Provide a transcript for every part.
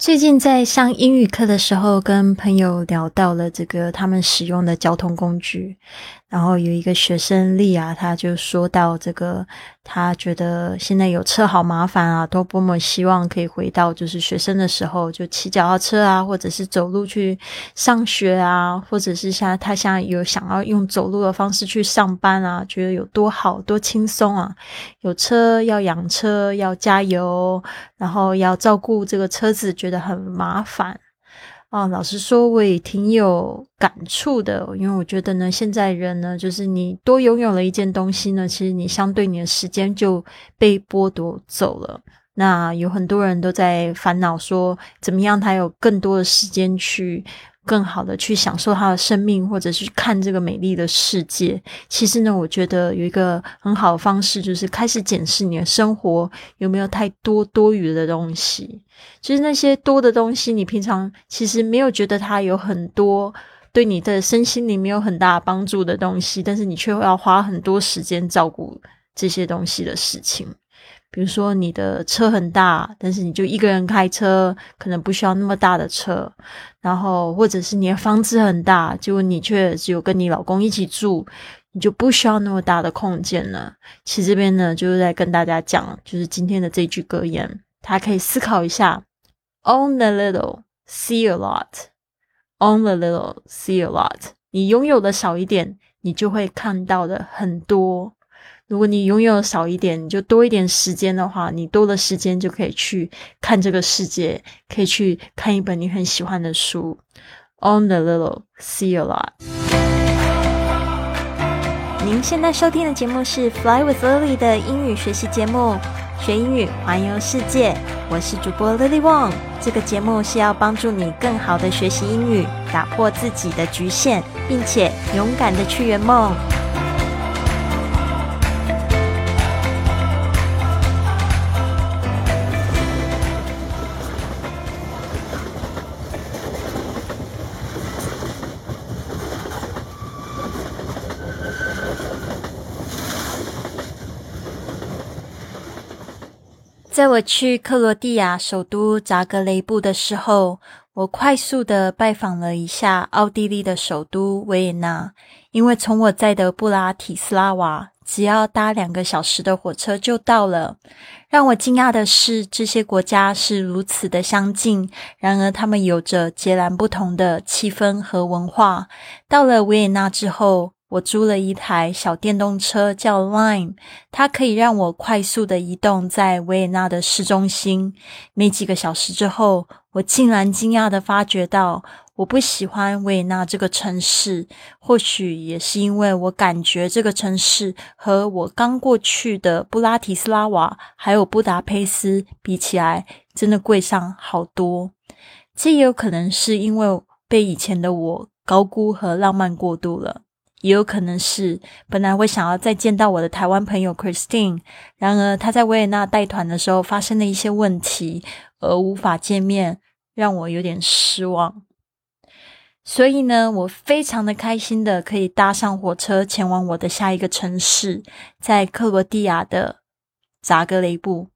最近在上英语课的时候，跟朋友聊到了这个他们使用的交通工具。然后有一个学生丽啊，他就说到这个，他觉得现在有车好麻烦啊，都多么希望可以回到就是学生的时候，就骑脚踏车啊，或者是走路去上学啊，或者是像他现在有想要用走路的方式去上班啊，觉得有多好多轻松啊！有车要养车，要加油，然后要照顾这个车子，觉得很麻烦。啊，老实说，我也挺有感触的，因为我觉得呢，现在人呢，就是你多拥有了一件东西呢，其实你相对你的时间就被剥夺走了。那有很多人都在烦恼说，怎么样才有更多的时间去。更好的去享受他的生命，或者是看这个美丽的世界。其实呢，我觉得有一个很好的方式，就是开始检视你的生活有没有太多多余的东西。就是那些多的东西，你平常其实没有觉得它有很多对你的身心灵没有很大帮助的东西，但是你却要花很多时间照顾这些东西的事情。比如说，你的车很大，但是你就一个人开车，可能不需要那么大的车。然后，或者是你的房子很大，结果你却只有跟你老公一起住，你就不需要那么大的空间了。其实这边呢，就是在跟大家讲，就是今天的这句格言，大家可以思考一下：Own a little, see a lot. Own a little, see a lot. 你拥有的少一点，你就会看到的很多。如果你拥有少一点，你就多一点时间的话，你多的时间就可以去看这个世界，可以去看一本你很喜欢的书。Own a little, see a lot。您现在收听的节目是 Fly with Lily 的英语学习节目，学英语环游世界。我是主播 Lily Wong。这个节目是要帮助你更好的学习英语，打破自己的局限，并且勇敢的去圆梦。在我去克罗地亚首都扎格雷布的时候，我快速的拜访了一下奥地利的首都维也纳，因为从我在的布拉提斯拉瓦只要搭两个小时的火车就到了。让我惊讶的是，这些国家是如此的相近，然而他们有着截然不同的气氛和文化。到了维也纳之后。我租了一台小电动车，叫 Lime，它可以让我快速的移动在维也纳的市中心。没几个小时之后，我竟然惊讶的发觉到，我不喜欢维也纳这个城市。或许也是因为我感觉这个城市和我刚过去的布拉提斯拉瓦还有布达佩斯比起来，真的贵上好多。这也有可能是因为被以前的我高估和浪漫过度了。也有可能是本来我想要再见到我的台湾朋友 Christine，然而他在维也纳带团的时候发生了一些问题，而无法见面，让我有点失望。所以呢，我非常的开心的可以搭上火车前往我的下一个城市，在克罗地亚的扎格雷布。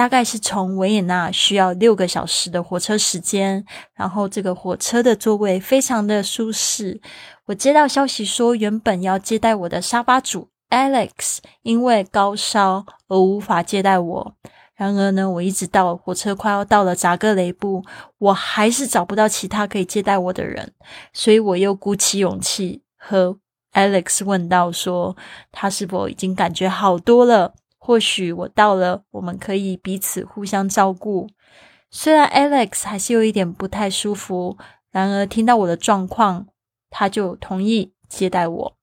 大概是从维也纳需要六个小时的火车时间，然后这个火车的座位非常的舒适。我接到消息说，原本要接待我的沙发主 Alex 因为高烧而无法接待我。然而呢，我一直到火车快要到了扎格雷布，我还是找不到其他可以接待我的人，所以我又鼓起勇气和 Alex 问到说，他是否已经感觉好多了。或许我到了，我们可以彼此互相照顾。虽然 Alex 还是有一点不太舒服，然而听到我的状况，他就同意接待我。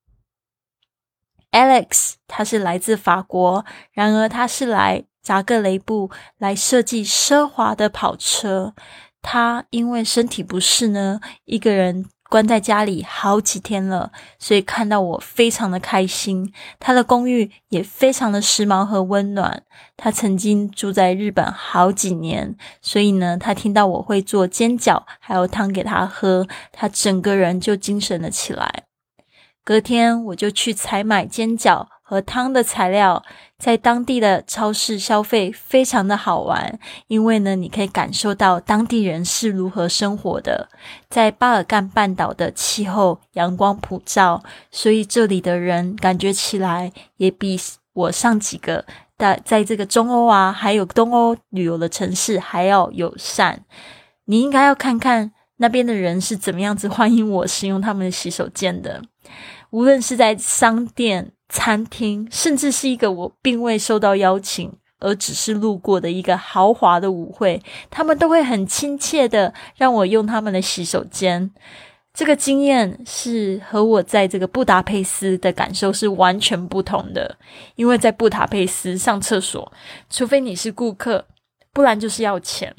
Alex 他是来自法国，然而他是来扎格雷布来设计奢华的跑车。他因为身体不适呢，一个人。关在家里好几天了，所以看到我非常的开心。他的公寓也非常的时髦和温暖。他曾经住在日本好几年，所以呢，他听到我会做煎饺还有汤给他喝，他整个人就精神了起来。隔天我就去采买煎饺和汤的材料，在当地的超市消费非常的好玩，因为呢，你可以感受到当地人是如何生活的。在巴尔干半岛的气候阳光普照，所以这里的人感觉起来也比我上几个在在这个中欧啊，还有东欧旅游的城市还要友善。你应该要看看那边的人是怎么样子欢迎我使用他们的洗手间的。无论是在商店、餐厅，甚至是一个我并未受到邀请而只是路过的一个豪华的舞会，他们都会很亲切的让我用他们的洗手间。这个经验是和我在这个布达佩斯的感受是完全不同的，因为在布达佩斯上厕所，除非你是顾客，不然就是要钱。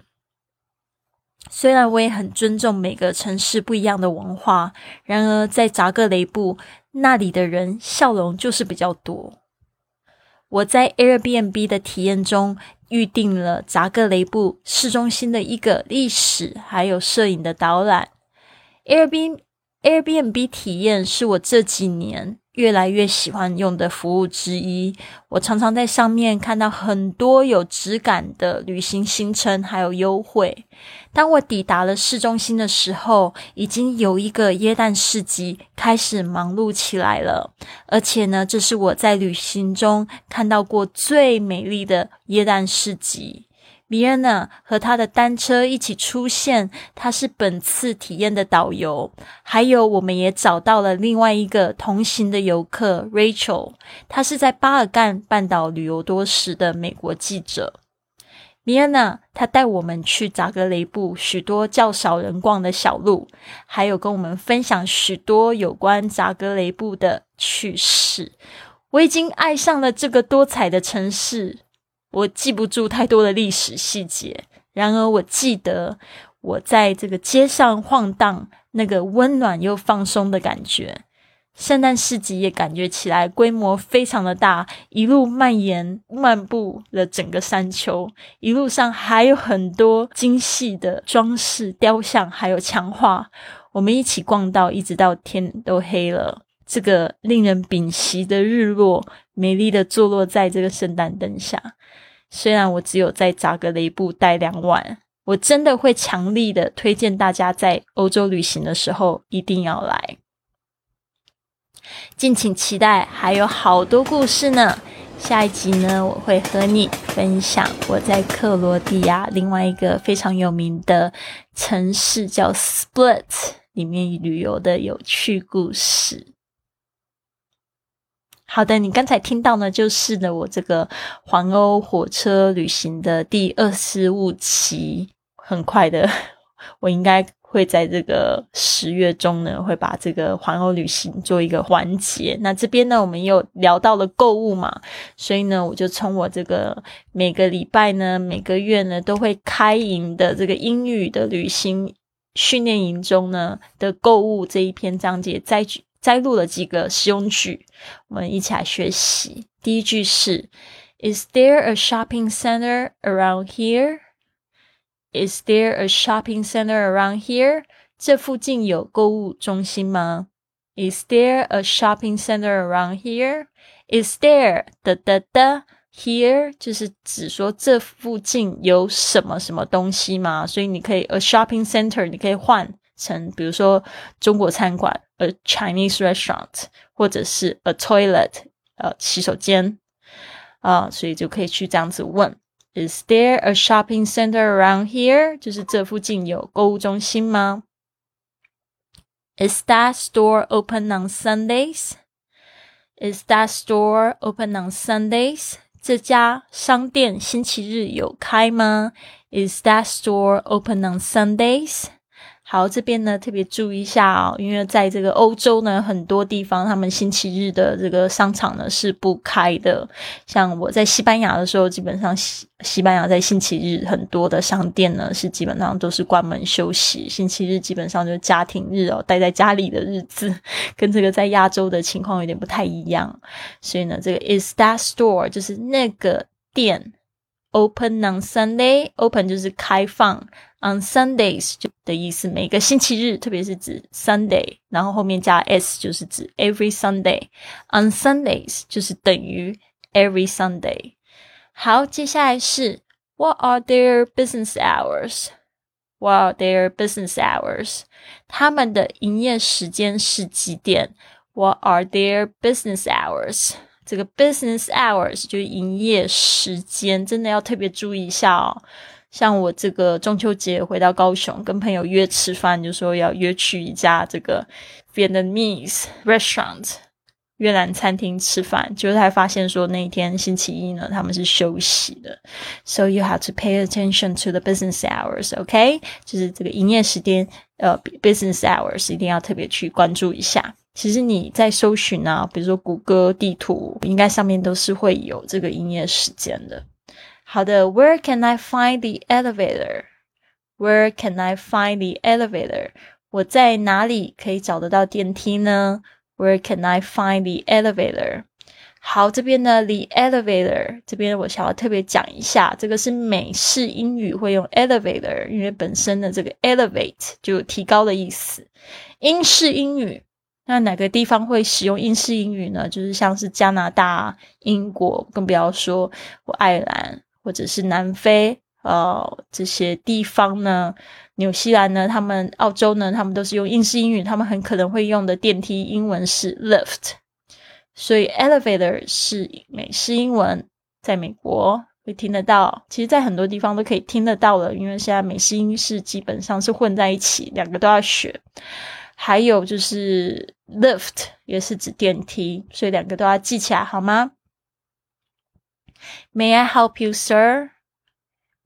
虽然我也很尊重每个城市不一样的文化，然而在扎格雷布那里的人笑容就是比较多。我在 Airbnb 的体验中预定了扎格雷布市中心的一个历史还有摄影的导览。Airbnb Airbnb 体验是我这几年。越来越喜欢用的服务之一，我常常在上面看到很多有质感的旅行行程，还有优惠。当我抵达了市中心的时候，已经有一个耶诞市集开始忙碌起来了，而且呢，这是我在旅行中看到过最美丽的耶诞市集。米安娜和他的单车一起出现，他是本次体验的导游。还有，我们也找到了另外一个同行的游客 Rachel，他是在巴尔干半岛旅游多时的美国记者。米安娜他带我们去扎格雷布许多较少人逛的小路，还有跟我们分享许多有关扎格雷布的趣事。我已经爱上了这个多彩的城市。我记不住太多的历史细节，然而我记得我在这个街上晃荡，那个温暖又放松的感觉。圣诞市集也感觉起来规模非常的大，一路蔓延漫步了整个山丘，一路上还有很多精细的装饰、雕像，还有墙画。我们一起逛到一直到天都黑了，这个令人屏息的日落，美丽的坐落在这个圣诞灯下。虽然我只有在扎格雷布待两晚，我真的会强力的推荐大家在欧洲旅行的时候一定要来。敬请期待，还有好多故事呢。下一集呢，我会和你分享我在克罗地亚另外一个非常有名的城市叫 Split 里面旅游的有趣故事。好的，你刚才听到呢，就是呢我这个环欧火车旅行的第二十五期，很快的，我应该会在这个十月中呢，会把这个环欧旅行做一个环节。那这边呢，我们又聊到了购物嘛，所以呢，我就从我这个每个礼拜呢，每个月呢都会开营的这个英语的旅行训练营中呢的购物这一篇章节再举。摘录了几个实用句，我们一起来学习。第一句是：Is there a shopping center around here? Is there a shopping center around here? 这附近有购物中心吗？Is there a shopping center around here? Is there 的的的 here 就是指说这附近有什么什么东西吗？所以你可以 a shopping center，你可以换。成，比如说中国餐馆，a Chinese restaurant，或者是 a toilet，呃，洗手间，啊，所以就可以去这样子问：Is there a shopping center around here？就是这附近有购物中心吗？Is that store open on Sundays？Is that store open on Sundays？这家商店星期日有开吗？Is that store open on Sundays？ 好，这边呢特别注意一下哦，因为在这个欧洲呢，很多地方他们星期日的这个商场呢是不开的。像我在西班牙的时候，基本上西西班牙在星期日很多的商店呢是基本上都是关门休息，星期日基本上就是家庭日哦，待在家里的日子，跟这个在亚洲的情况有点不太一样。所以呢，这个 is that store 就是那个店。Open on Sunday，open 就是开放 On Sundays 就的意思，每个星期日，特别是指 Sunday，然后后面加 s 就是指 every Sunday。On Sundays 就是等于 every Sunday。好，接下来是 What are their business hours？What are their business hours？他们的营业时间是几点？What are their business hours？这个 business hours 就是营业时间，真的要特别注意一下哦。 像我这个中秋节回到高雄，跟朋友约吃饭，就说要约去一家这个 Vietnamese restaurant 越南餐厅吃饭，就才发现说那一天星期一呢，他们是休息的。So you have to pay attention to the business hours，OK？就是这个营业时间，呃，business hours 一定要特别去关注一下。其实你在搜寻啊，比如说谷歌地图，应该上面都是会有这个营业时间的。好的，Where can I find the elevator? Where can I find the elevator? 我在哪里可以找得到电梯呢？Where can I find the elevator? 好，这边呢，the elevator 这边我想要特别讲一下，这个是美式英语会用 elevator，因为本身的这个 elevate 就有提高的意思。英式英语，那哪个地方会使用英式英语呢？就是像是加拿大、英国，更不要说我爱尔兰。或者是南非，呃，这些地方呢，纽西兰呢，他们澳洲呢，他们都是用英式英语，他们很可能会用的电梯英文是 lift，所以 elevator 是美式英文，在美国会听得到，其实在很多地方都可以听得到了，因为现在美式英式基本上是混在一起，两个都要学。还有就是 lift 也是指电梯，所以两个都要记起来，好吗？May I help you, sir?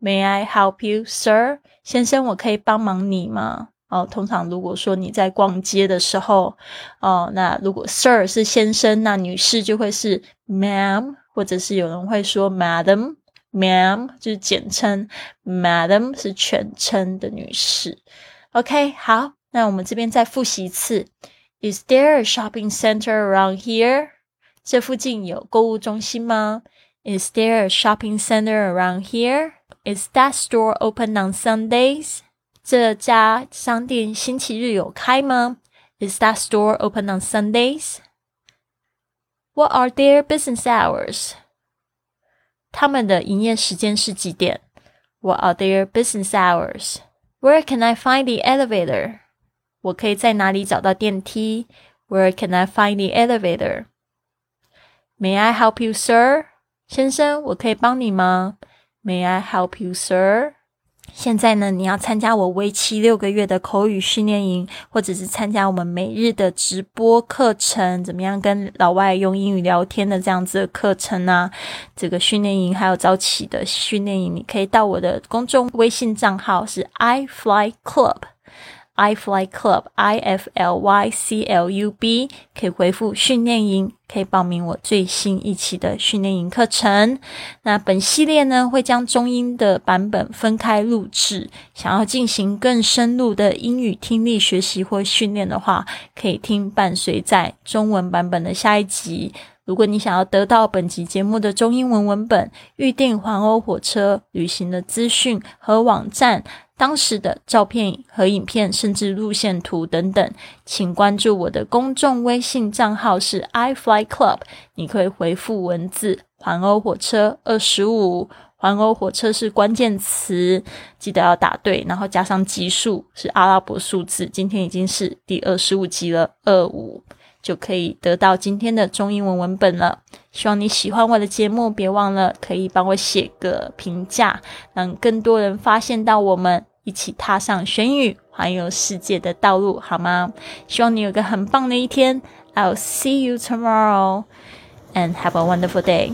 May I help you, sir? 先生，我可以帮忙你吗？哦，通常如果说你在逛街的时候，哦，那如果 sir 是先生，那女士就会是 ma'am，或者是有人会说 madam，ma'am 就是简称，madam 是全称的女士。OK，好，那我们这边再复习一次。Is there a shopping center around here？这附近有购物中心吗 ？Is there a shopping center around here? Is that store open on Sundays? 这家商店星期日有开吗？Is that store open on Sundays? What are their business hours? 他们的营业时间是几点？What are their business hours? Where can I find the elevator? 我可以在哪里找到电梯？Where can I find the elevator? May I help you, sir? 先生，我可以帮你吗？May I help you, sir？现在呢，你要参加我为期六个月的口语训练营，或者是参加我们每日的直播课程，怎么样跟老外用英语聊天的这样子的课程呢？这个训练营还有早起的训练营，你可以到我的公众微信账号是 i fly club。I Fly Club I F L Y C L U B 可以回复训练营，可以报名我最新一期的训练营课程。那本系列呢，会将中英的版本分开录制。想要进行更深入的英语听力学习或训练的话，可以听伴随在中文版本的下一集。如果你想要得到本集节目的中英文文本、预定环欧火车旅行的资讯和网站。当时的照片和影片，甚至路线图等等，请关注我的公众微信账号是 i fly club。你可以回复文字“环欧火车二十五”，环欧火车是关键词，记得要打对，然后加上级数是阿拉伯数字。今天已经是第二十五集了，二五就可以得到今天的中英文文本了。希望你喜欢我的节目，别忘了可以帮我写个评价，让更多人发现到我们。一起踏上玄宇环游世界的道路，好吗？希望你有个很棒的一天。I'll see you tomorrow and have a wonderful day.